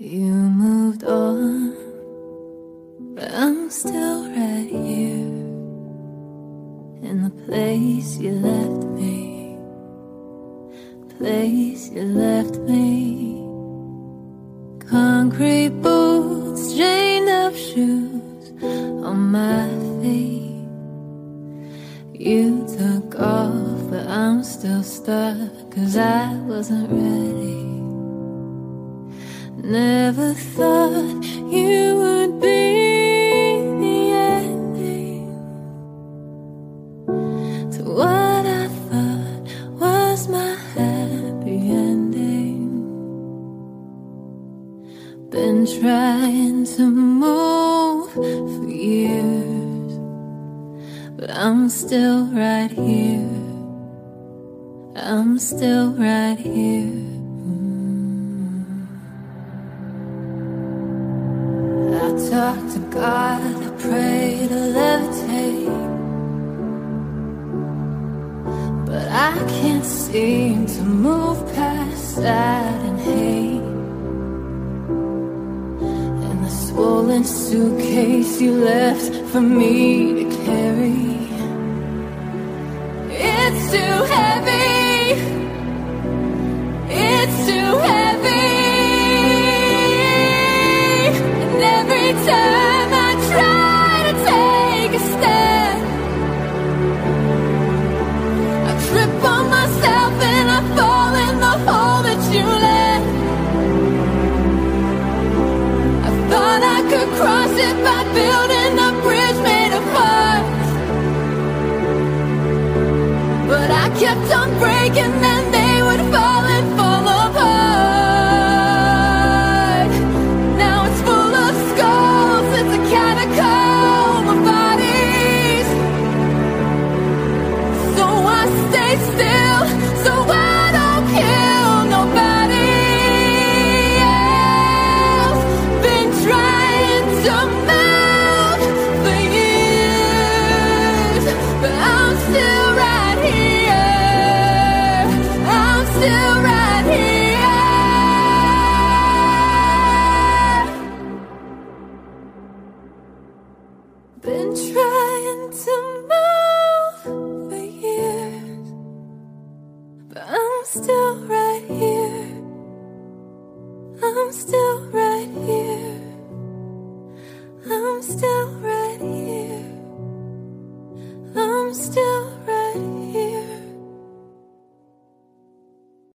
You moved on, but I'm still right here in the place you left me. Place you left me. Concrete boots, chained up shoes on my feet. You took off, but I'm still stuck, cause I wasn't ready. Never thought you would be the ending to what I thought was my happy ending. Been trying to move for years, but I'm still right here. I'm still right here. Talk to God, I pray to levitate. But I can't seem to move past sad and hate. And the swollen suitcase you left for me to carry. It's too heavy. It's too heavy. trying to move for years, but I'm still right here. I'm still right here. I'm still right here. I'm still.